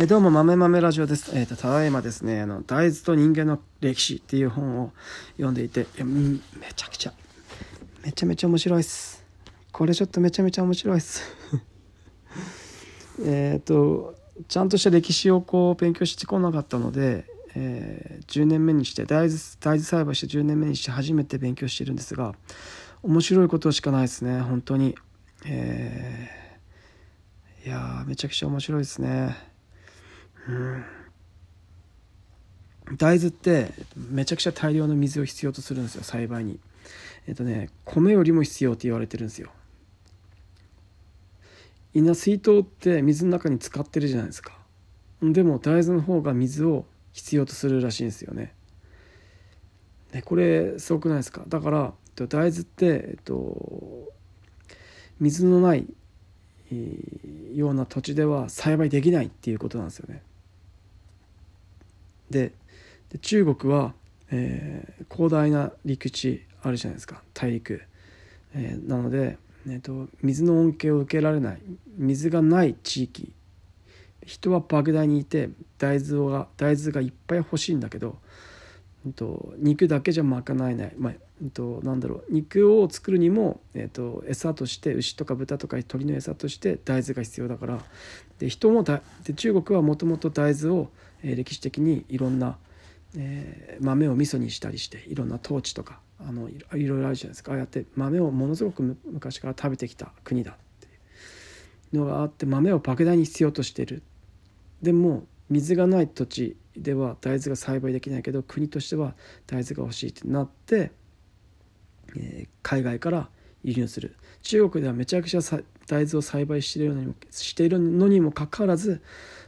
えどうも、豆豆ラジオです。えっ、ー、と、ただいまですね、あの、大豆と人間の歴史っていう本を読んでいて、いやめちゃくちゃ、めちゃめちゃ面白いっす。これちょっとめちゃめちゃ面白いっす。えっと、ちゃんとした歴史をこう勉強してこなかったので、えー、10年目にして大豆大豆栽培して10年目にして初めて勉強してるんですが面白いことしかないですね本当にえー、いやめちゃくちゃ面白いですね大豆ってめちゃくちゃ大量の水を必要とするんですよ栽培に。えっとね米よりも必要って言われてるんですよ。みんな水筒って水の中に使ってるじゃないですか。でも大豆の方が水を必要とするらしいんですよね。でこれすごくないですか。だから大豆って、えっと、水のないような土地では栽培できないっていうことなんですよね。で中国は、えー、広大な陸地あるじゃないですか。大陸、えー、なので、えーと、水の恩恵を受けられない水がない地域。人は莫大にいて大豆が大豆がいっぱい欲しいんだけど、と、肉だけじゃ賄えない、まあと、なんだろう。肉を作るにも、えー、と餌として牛とか豚とか鶏の餌として大豆が必要だから。で人もだで中国はもともと大豆を、えー、歴史的にいろんなえー、豆を味噌にしたりしていろんな統治とかあのいろいろあるじゃないですか。ああやって豆をものすごく昔から食べてきた国だっていうのがあって豆を莫大に必要としてる。でも水がない土地では大豆が栽培できないけど国としては大豆が欲しいってなって、えー、海外から輸入する。中国ではめちゃくちゃ大豆を栽培しているのにもしているのにもかかわらず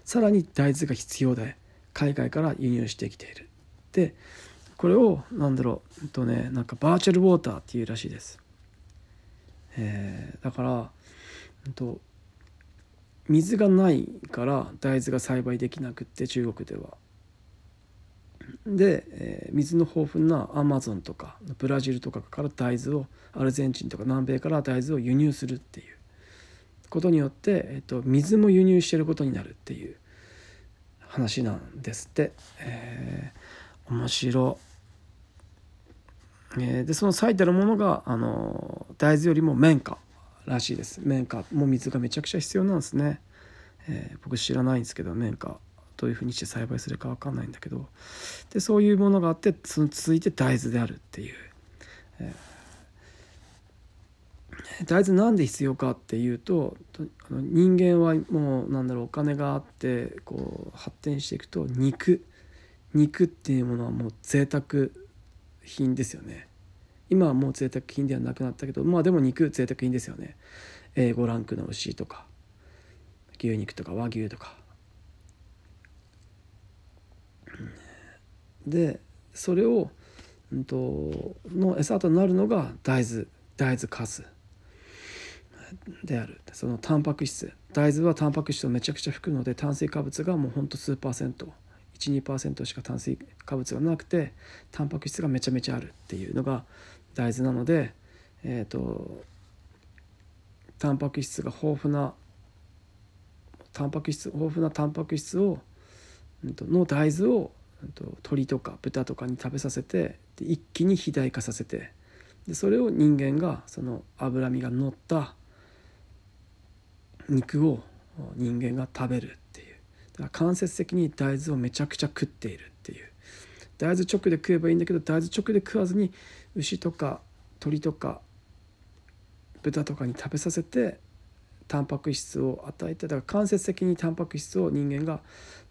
さらに大豆が必要で海外から輸入してきている。でこれをなんだろうとねなんかバーチャルウォーターっていうらしいです、えー、だから、と水がないから大豆が栽培できなくって中国では。で、えー、水の豊富なアマゾンとかブラジルとかから大豆をアルゼンチンとか南米から大豆を輸入するっていう。ことによって、えーと、水も輸入してることになるっていう。話なんですって。えー面白。えー、でその咲いてるものがあの大豆よりも綿花らしいです。綿花も水がめちゃくちゃ必要なんですね、えー、僕知らないんですけど綿花。どういうふうにして栽培するか分かんないんだけどでそういうものがあってその続いて大豆であるっていう、えー、大豆なんで必要かっていうとあの人間はもうなんだろうお金があってこう発展していくと肉。肉っていうものはもう贅沢品ですよね。今はもう贅沢品ではなくなったけどまあでも肉贅沢品ですよね。A5 ランクの牛とか牛肉とか和牛とか。でそれを、うんと、の餌となるのが大豆大豆かす。である。そのタンパク質。大豆はタンパク質をめちゃくちゃ含むので炭水化物がもうほんと数パーセント。12%しか炭水化物がなくてタンパク質がめちゃめちゃあるっていうのが大豆なので、えーと、タンパク質が豊富なタンパク質豊富なタンパク質をの大豆をと鳥とか豚とかに食べさせてで一気に肥大化させてでそれを人間がその脂身が乗った肉を人間が食べるっていう。だから間接的に大豆をめちゃくちゃ食っているっていう。大豆直で食えばいいんだけど大豆直で食わずに牛とか鳥とか豚とかに食べさせてタンパク質を与えてだから間接的にタンパク質を人間が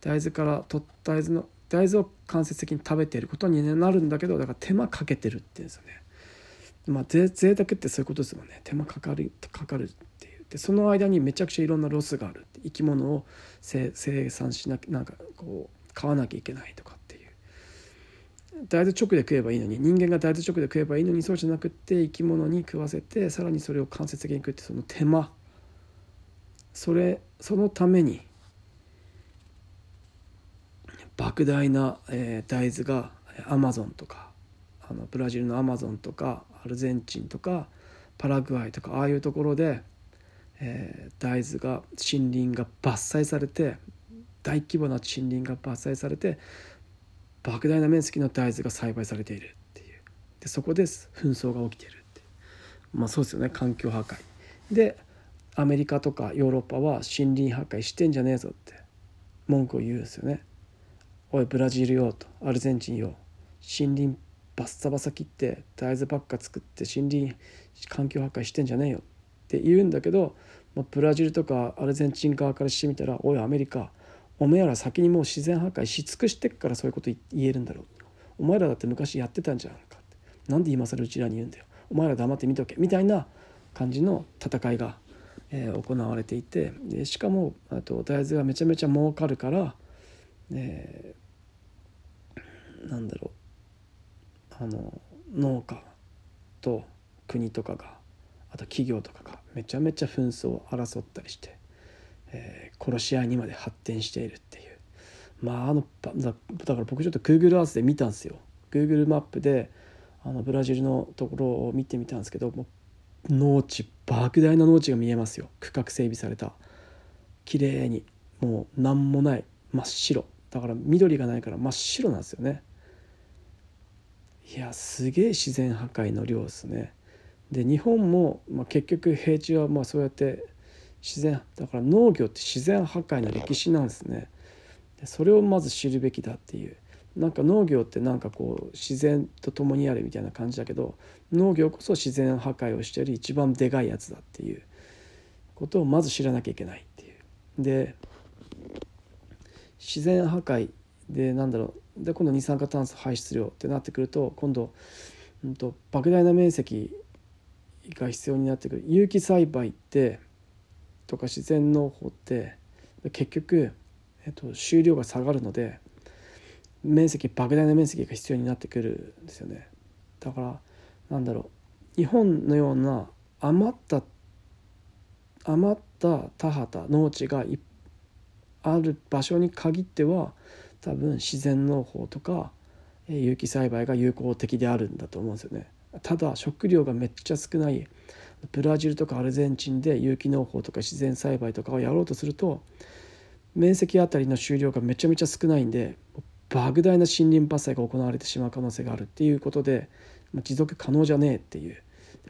大豆から取った大豆の大豆を間接的に食べていることになるんだけどだから手間かけてるっていうんですよね。まあ贅沢ってそういうことですもんね。手間かかるかかるっていう。でその間にめちゃくちゃいろんなロスがある生き物を生産しなきゃなんかこう買わなきゃいけないとかっていう。大豆直で食えばいいのに人間が大豆直で食えばいいのにそうじゃなくって生き物に食わせてさらにそれを間接的に食ってその手間。それそのために莫大な、えー、大豆がアマゾンとかあのブラジルのアマゾンとかアルゼンチンとかパラグアイとかああいうところでえー、大豆が森林が伐採されて大規模な森林が伐採されて莫大な面積の大豆が栽培されているっていう。でそこで紛争が起きているってまあそうですよね環境破壊。でアメリカとかヨーロッパは森林破壊してんじゃねえぞって文句を言うんですよね。おいブラジルよと。アルゼンチンよ。森林バッサバサ切って大豆ばっか作って森林環境破壊してんじゃねえよ。って言うんだけど、まあ、ブラジルとかアルゼンチン側からしてみたら「おいアメリカお前ら先にもう自然破壊し尽くしてっからそういうこと言えるんだろう」お前らだって昔やってたんじゃんかって。なんで今更うちらに言うんだよ。お前ら黙って見とけ。みたいな感じの戦いが、えー、行われていて。でしかもあと大豆がめちゃめちゃ儲かるから、えー、なんだろうあの農家と国とかがあと企業とかがめちゃめちゃ紛争を争ったりして、えー、殺し合いにまで発展しているっていう。まああのだから僕ちょっと Google Earth で見たんですよ。Google マップであのブラジルのところを見てみたんですけども農地莫大な農地が見えますよ。区画整備された。綺麗にもう何もない真っ白。だから緑がないから真っ白なんですよね。いやすげえ自然破壊の量ですね。で日本も、まあ、結局平地はまあそうやって自然だから農業って自然破壊の歴史なんですね。でそれをまず知るべきだっていう。なんか農業ってなんかこう自然と共にあるみたいな感じだけど農業こそ自然破壊をしてる一番でかいやつだっていう。ことをまず知らなきゃいけないっていう。で自然破壊でなんだろう。で今度二酸化炭素排出量ってなってくると今度、うんと、莫大な面積が必要になってくる。有機栽培ってとか自然農法って結局、えっと、収量が下がるので面積莫大な面積が必要になってくるんですよね。だからなんだろう。日本のような余った余った田畑農地がある場所に限っては多分自然農法とか有機栽培が有効的であるんだと思うんですよね。ただ食料がめっちゃ少ないブラジルとかアルゼンチンで有機農法とか自然栽培とかをやろうとすると面積あたりの収量がめちゃめちゃ少ないんで莫大な森林伐採が行われてしまう可能性があるっていうことで持続可能じゃねえっていう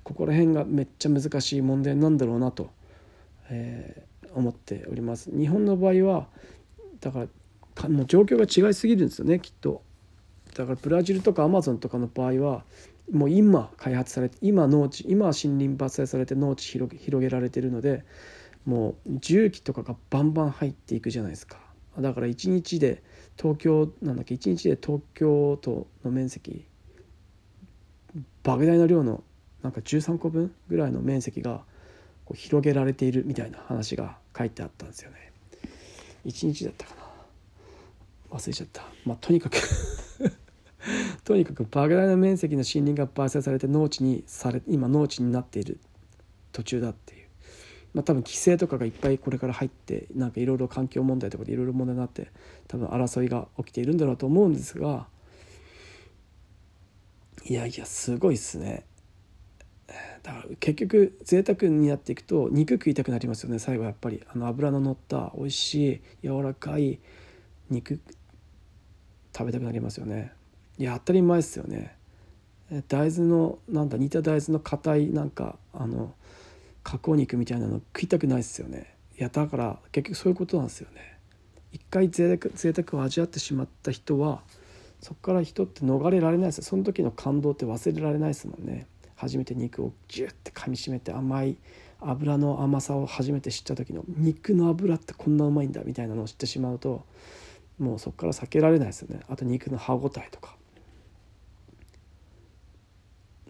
ここら辺がめっちゃ難しい問題なんだろうなと、えー、思っております。日本の場合はだからもう状況が違いすぎるんですよねきっと。だからブラジルとかアマゾンとかの場合はもう今開発されて今農地今森林伐採されて農地広げられてるのでもう重機とかがバンバン入っていくじゃないですか。だから1日で東京なんだっけ1日で東京都の面積莫大な量のなんか13個分ぐらいの面積がこう広げられているみたいな話が書いてあったんですよね。1日だったかな忘れちゃった。まあとにかく とにかく莫大な面積の森林が伐採されて農地にされ今農地になっている。途中だっていう。まあ、多分規制とかがいっぱいこれから入ってなんかいろいろ環境問題とかでいろいろ問題になって多分争いが起きているんだろうと思うんですがいやいやすごいっすね。だから結局贅沢になっていくと肉食いたくなりますよね最後やっぱり。あの脂の乗った美味しい柔らかい肉食べたくなりますよね。いや当たり前ですよね。大豆のなんだ煮た大豆の硬いなんかあの加工肉みたいなの食いたくないですよね。いやだから結局そういうことなんですよね。一回贅沢贅沢を味わってしまった人はそこから人って逃れられないですその時の感動って忘れられないですもんね。初めて肉をギュッて噛みしめて甘い油の甘さを初めて知った時の肉の油ってこんなうまいんだみたいなのを知ってしまうともうそこから避けられないですよね。あと肉の歯ごたえとか。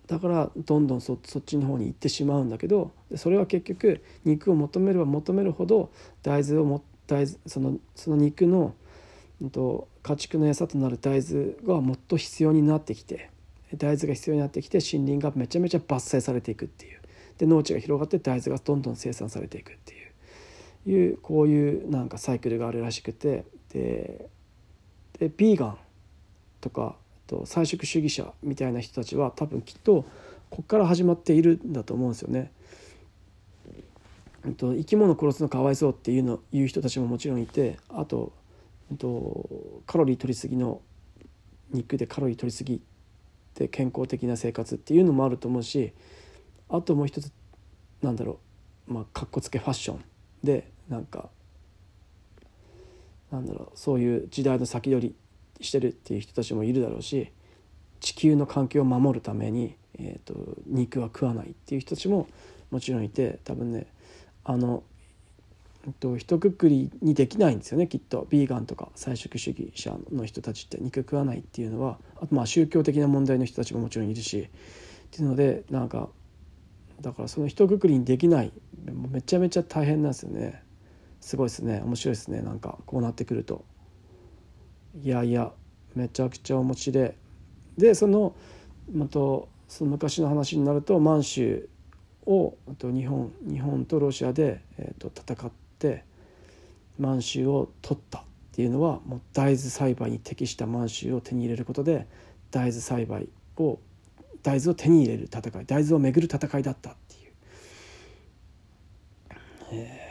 だからどんどんそっちの方に行ってしまうんだけどそれは結局肉を求めれば求めるほど大豆をも大豆そのその肉の、うんと、家畜の餌となる大豆がもっと必要になってきて大豆が必要になってきて森林がめちゃめちゃ伐採されていくっていう。で農地が広がって大豆がどんどん生産されていくっていう。いうこういうなんかサイクルがあるらしくてででビーガンとかと菜食主義者みたいな人たちは多分きっとここから始まっているんだと思うんですよね。と生き物殺すのかわいそうっていうの言う人たちももちろんいてあととカロリー取りすぎの肉でカロリー取りすぎで健康的な生活っていうのもあると思うしあともう一つなんだろうまあかっこつけファッションでなんかなんだろうそういう時代の先取りしてるっていう人たちもいるだろうし地球の環境を守るために、えーと、肉は食わないっていう人たちももちろんいて多分ねあの、えっと、一括りにできないんですよねきっと。ビーガンとか菜食主義者の人たちって肉食わないっていうのはあとまあ宗教的な問題の人たちももちろんいるしっていうのでなんかだからその一括りにできないめちゃめちゃ大変なんですよね。すごいですね。面白いですね。なんかこうなってくると。いやいやめちゃくちゃ面白い。でそのまたその昔の話になると満州をと日本日本とロシアで、えー、と戦って満州を取ったっていうのはもう大豆栽培に適した満州を手に入れることで大豆栽培を大豆を手に入れる戦い大豆をめぐる戦いだったっていう、えー、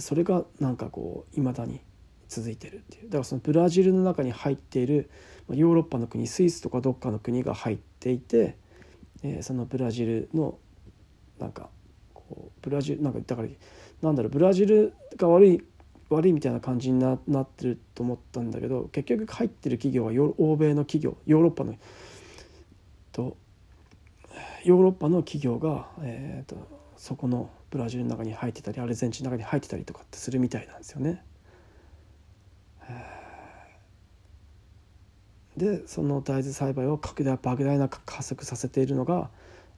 それがなんかこういまだに続いてるっていう。だからそのブラジルの中に入っているヨーロッパの国スイスとかどっかの国が入っていて、えー、そのブラジルのなんかこうブラジルなんかだからなんだろうブラジルが悪い悪いみたいな感じにななってると思ったんだけど結局入ってる企業は欧米の企業ヨーロッパのとヨーロッパの企業が、えーと、そこのブラジルの中に入ってたりアルゼンチンの中に入ってたりとかってするみたいなんですよね。でその大豆栽培を拡大莫大な加速させているのが、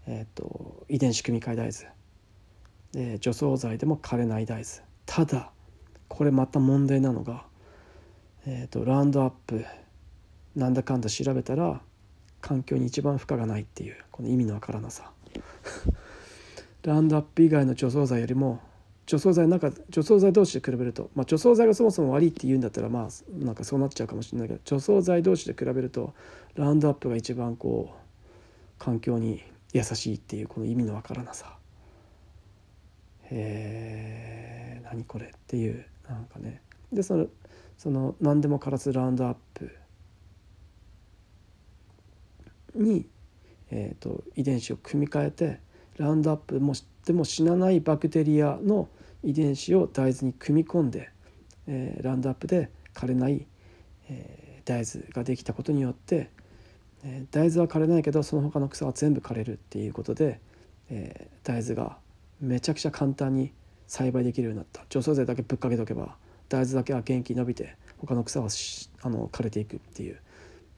えーと、遺伝子組み換え大豆。で除草剤でも枯れない大豆。ただこれまた問題なのが、えーとラウンドアップ。なんだかんだ調べたら環境に一番負荷がないっていうこの意味のわからなさ。ランドアップ以外の除草剤よりも除草剤なんか除草剤同士で比べると、まあ、除草剤がそもそも悪いって言うんだったらまあなんかそうなっちゃうかもしれないけど除草剤同士で比べるとラウンドアップが一番こう環境に優しいっていうこの意味のわからなさ。へえ何これっていうなんかね。でそのその何でも枯らすラウンドアップに、えーと、遺伝子を組み換えてラウンドアップもでも死なないバクテリアの遺伝子を大豆に組み込んで、えー、ラウンドアップで枯れない、えー、大豆ができたことによって、えー、大豆は枯れないけどその他の草は全部枯れるっていうことで、えー、大豆がめちゃくちゃ簡単に栽培できるようになった。除草剤だけぶっかけとけば大豆だけは元気に伸びて他の草はあの枯れていくっていう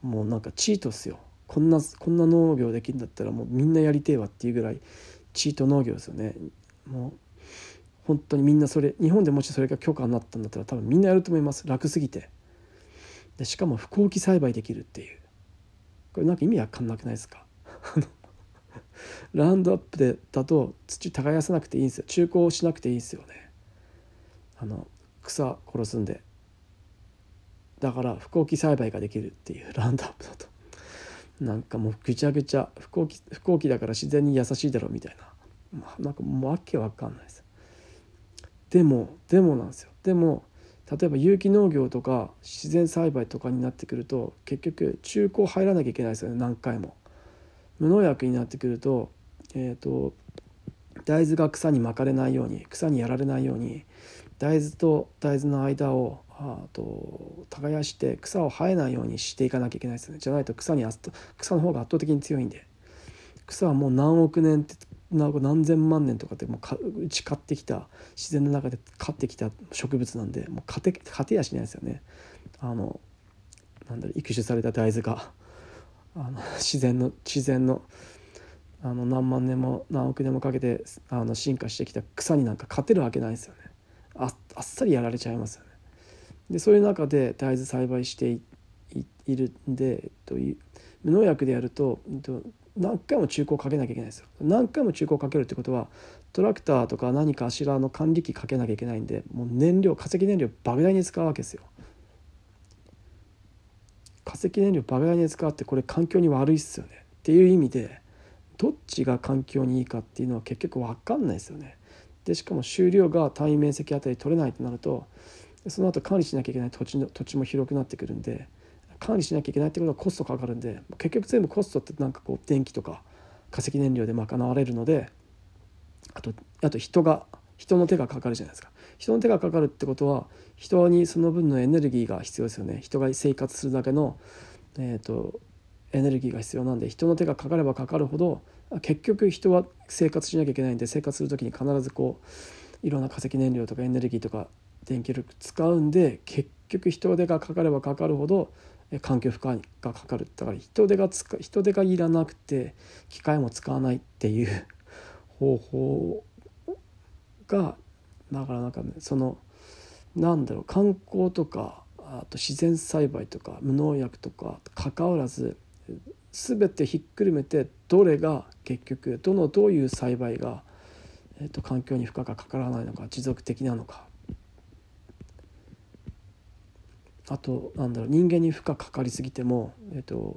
もうなんかチートっすよ。こんなこんな農業できるんだったらもうみんなやりてえわっていうぐらいチート農業ですよね。もう本当にみんなそれ日本でもしそれが許可になったんだったら多分みんなやると思います。楽すぎて。でしかも不幸期栽培できるっていう。これなんか意味わかんなくないですか？ラウンドアップでだと土耕さなくていいんですよ。中耕しなくていいんですよね。あの草殺すんで。だから不幸期栽培ができるっていうラウンドアップだと。なんかもうぐちゃぐちゃ飛行機飛行機だから自然に優しいだろうみたいな、まあ、なんかもうわけわかんないです。でもでもなんですよ。でも例えば有機農業とか自然栽培とかになってくると結局中古入らなきゃいけないですよね。何回も。無農薬になってくるとえっ、ー、と大豆が草に巻かれないように草にやられないように大豆と大豆の間をあと耕して草を生えないようにしていかなきゃいけないですね。じゃないと草に草の方が圧倒的に強いんで。草はもう何億年って何千万年とかってもう打ち勝ってきた自然の中で飼ってきた植物なんでもう勝て勝てやしないですよね。あのなんだろう育種された大豆が。あの自然の自然のあの何万年も何億年もかけてあの進化してきた草になんか勝てるわけないですよね。ああっさりやられちゃいますよね。でそういう中で大豆栽培しているんで、えっと、無農薬でやると、えっと、何回も中古をかけなきゃいけないですよ。何回も中古をかけるってことはトラクターとか何かしらの管理機かけなきゃいけないんでもう燃料化石燃料莫大に使うわけですよ。化石燃料莫大に使うってこれ環境に悪いっすよね。っていう意味でどっちが環境にいいかっていうのは結局分かんないですよね。でしかも収量が単位面積あたり取れないとなるとその後管理しなきゃいけない土地の土地も広くなってくるんで管理しなきゃいけないってことはコストかかるんで結局全部コストってなんかこう電気とか化石燃料で賄われるのであとあと人が人の手がかかるじゃないですか。人の手がかかるってことは人にその分のエネルギーが必要ですよね。人が生活するだけの、えーと、エネルギーが必要なんで人の手がかかればかかるほど結局人は生活しなきゃいけないんで生活する時に必ずこういろんな化石燃料とかエネルギーとか電気力使うんで結局人手がかかればかかるほど環境負荷がかかる。だから人手がつか人手がいらなくて機械も使わないっていう 方法がだからなんかねそのなんだろう観光とかあと自然栽培とか無農薬とか関わらず全てひっくるめてどれが結局どのどういう栽培が、えーと、環境に負荷がかからないのか持続的なのか。あとなんだろう人間に負荷かかりすぎても、えーと、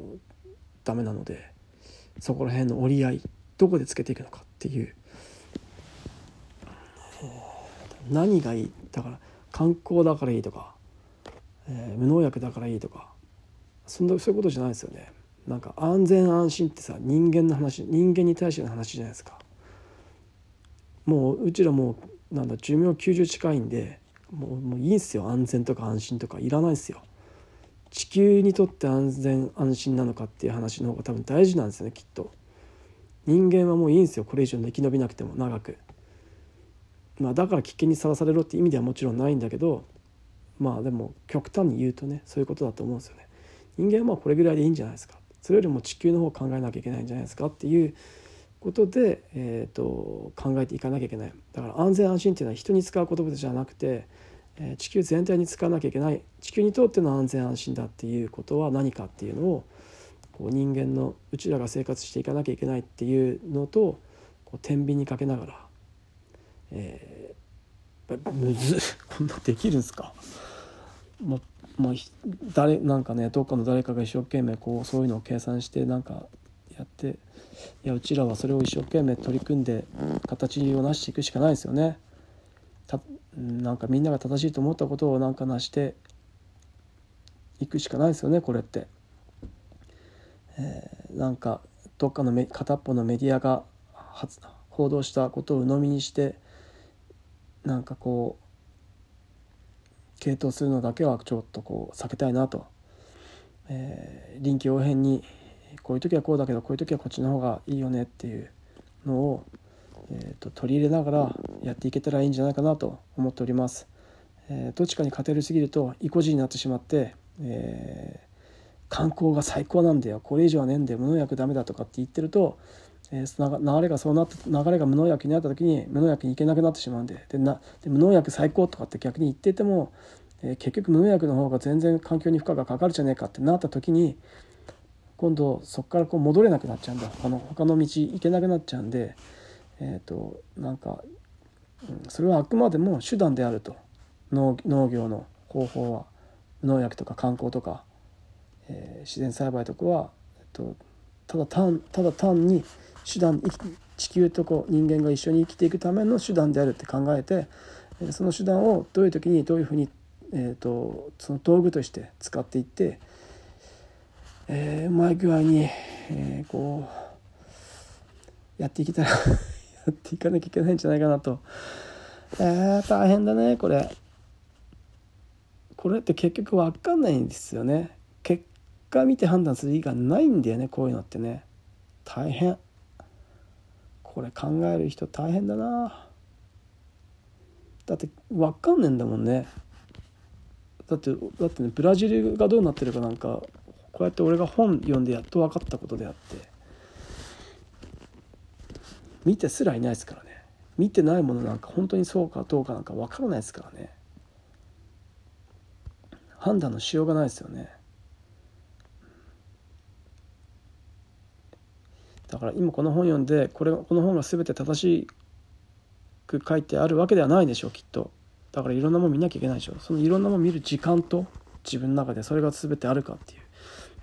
ダメなのでそこら辺の折り合いどこでつけていくのかっていう、何がいい？だから観光だからいいとか、えー、無農薬だからいいとかそんなそういうことじゃないですよね。なんか安全安心ってさ人間の話人間に対しての話じゃないですか。もううちらもうなんだ寿命90近いんでもうもういいんすよ安全とか安心とかいらないですよ。地球にとって安全安心なのかっていう話の方が多分大事なんですよねきっと。人間はもういいんですよこれ以上生き延びなくても長く。まあ、だから危険にさらされろって意味ではもちろんないんだけどまあでも極端に言うとねそういうことだと思うんですよね。人間はまあこれぐらいでいいんじゃないですかそれよりも地球の方を考えなきゃいけないんじゃないですかっていうことで、えーと、考えていかなきゃいけない。だから安全安心っていうのは人に使う言葉じゃなくて、えー、地球全体に使わなきゃいけない。地球にとっての安全安心だっていうことは何かっていうのをこう人間のうちらが生活していかなきゃいけないっていうのとこう天秤にかけながら、えー、むず こんなできるんですか？もうまあ、誰なんかねどっかの誰かが一生懸命こうそういうのを計算してなんかやっていやうちらはそれを一生懸命取り組んで形を成していくしかないですよね。たなんかみんなが正しいと思ったことをなんか成していくしかないですよねこれって。えー、なんかどっかのめ片っぽのメディアが報道したことを鵜呑みにしてなんかこう傾倒するのだけはちょっとこう避けたいなと、えー、臨機応変にこういう時はこうだけどこういう時はこっちの方がいいよねっていうのを、えーと、取り入れながらやっていけたらいいんじゃないかなと思っております。えー、どっちかに勝てるすぎると意固地になってしまって、えー、観光が最高なんだよこれ以上はねえんだよ無農薬ダメだとかって言ってるとえー、流れがそうなって流れが無農薬になった時に無農薬に行けなくなってしまうんででなで無農薬最高とかって逆に言ってても、えー、結局無農薬の方が全然環境に負荷がかかるじゃねえかってなった時に今度そこからこう戻れなくなっちゃうんだ。他の他の道行けなくなっちゃうんでえっ、ー、となんか、うん、それはあくまでも手段であると。農業の方法は農薬とか観光とか、えー、自然栽培とかは、えっと、ただ単ただ単に手段地球とこう人間が一緒に生きていくための手段であるって考えてその手段をどういう時にどういうふうに、えーと、その道具として使っていって、えー、うまい具合に、えー、こうやっていけたら やっていかなきゃいけないんじゃないかなと。えー、大変だねこれ。これって結局分かんないんですよね。結果見て判断する以外ないんだよねこういうのってね。大変。これ考える人大変だなだって分かんねえんだもんねだってだってねブラジルがどうなってるかなんかこうやって俺が本読んでやっと分かったことであって見てすらいないですからね。見てないものなんか本当にそうかどうかなんか分からないですからね。判断のしようがないですよね。だから今この本読んでこれこの本が全て正しく書いてあるわけではないでしょうきっと。だからいろんなもの見なきゃいけないでしょ。そのいろんなもの見る時間と自分の中でそれが全てあるかっていう。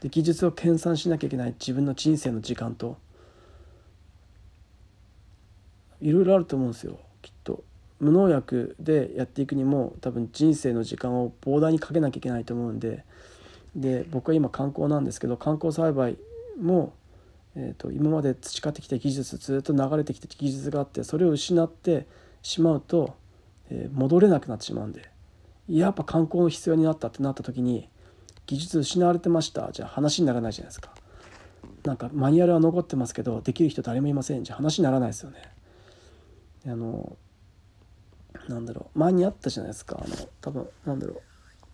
で技術を研鑽しなきゃいけない自分の人生の時間と。いろいろあると思うんですよきっと。無農薬でやっていくにも多分人生の時間を膨大にかけなきゃいけないと思うんで。で僕は今観光なんですけど観光栽培も、えーと、今まで培ってきた技術ずっと流れてきた技術があってそれを失ってしまうと、えー、戻れなくなってしまうんで。やっぱ観光の必要になったってなった時に技術失われてましたじゃあ話にならないじゃないですか。なんかマニュアルは残ってますけどできる人誰もいませんじゃ話にならないですよね。あのなんだろう前にあったじゃないですかあの多分なんだろう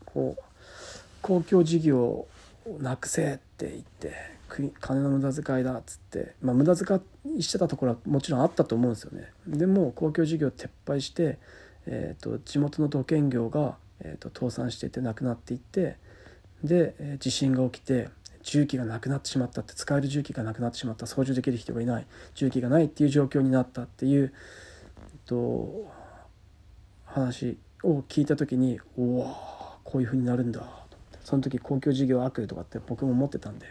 こう公共事業をなくせって言って金の無駄遣いだっつって、まあ、無駄遣いしてたところはもちろんあったと思うんですよね。でも公共事業撤廃して、えーと、地元の土建業が、えーと、倒産していってなくなっていってで、地震が起きて重機がなくなってしまったって使える重機がなくなってしまった操縦できる人がいない重機がないっていう状況になったっていう、えっと、話を聞いた時におおこういうふうになるんだその時公共事業悪とかって僕も思ってたんで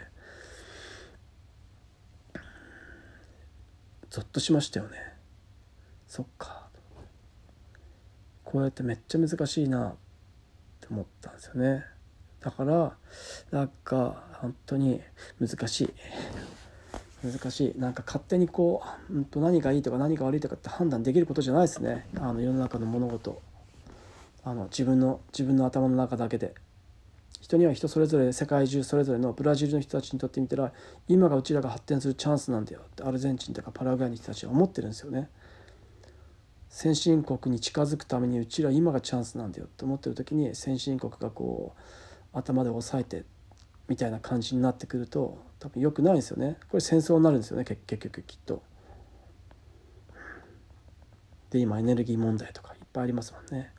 ゾッとしましたよね。そっか。こうやってめっちゃ難しいなって思ったんですよね。だからなんか本当に難しい。難しい。なんか勝手にこう、うん、と何がいいとか何が悪いとかって判断できることじゃないですね。あの世の中の物事。あの自分の自分の頭の中だけで。人には人それぞれ世界中それぞれのブラジルの人たちにとってみたら今がうちらが発展するチャンスなんだよ。ってアルゼンチンとかパラグアイの人たちは思ってるんですよね。先進国に近づくためにうちら今がチャンスなんだよって思ってる時に先進国がこう頭で押さえてみたいな感じになってくると多分良くないんですよねこれ戦争になるんですよね結局きっと。で今エネルギー問題とかいっぱいありますもんね。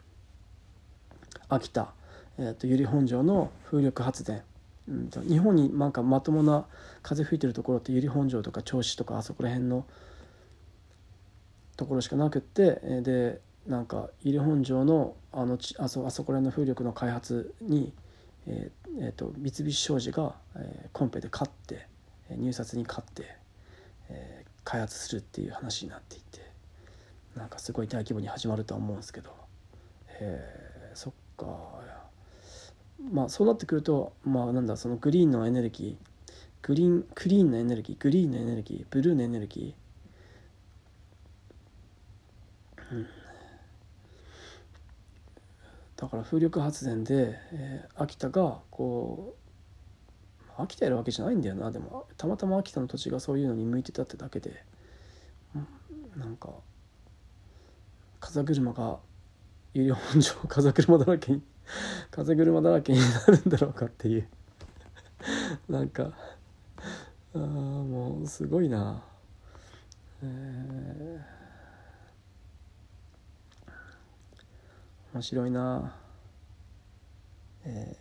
秋田、えーと、由利本荘の風力発電、うん、日本になんかまともな風吹いてるところって由利本荘とか銚子とかあそこら辺のところしかなくってでなんか由利本荘のあのあそあそこら辺の風力の開発にえーえーと、三菱商事が、えー、コンペで勝って入札に勝って、えー、開発するっていう話になっていてなんかすごい大規模に始まるとは思うんですけど、えー、そっかまあそうなってくるとまあなんだそのグリーンのエネルギーグリーンクリーンのエネルギーグリーンのエネルギーブルーのエネルギー、うん。だから風力発電で、えー、秋田がこう秋田やるわけじゃないんだよな。でもたまたま秋田の土地がそういうのに向いてたってだけで、うん、なんか風車が有料本上 風車だらけに風車だらけになるんだろうかっていう。なんかあもうすごいな。えー。面白いな。え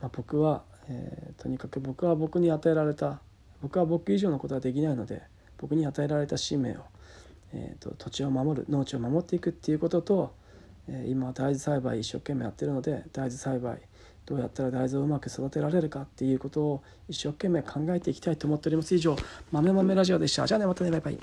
ー、まあ、僕は、えー、とにかく僕は僕に与えられた僕は僕以上のことはできないので僕に与えられた使命を、えーと、土地を守る農地を守っていくっていうことと、えー、今大豆栽培一生懸命やってるので大豆栽培どうやったら大豆をうまく育てられるかっていうことを一生懸命考えていきたいと思っております。以上豆豆ラジオでした。じゃあねまたねバイバイ。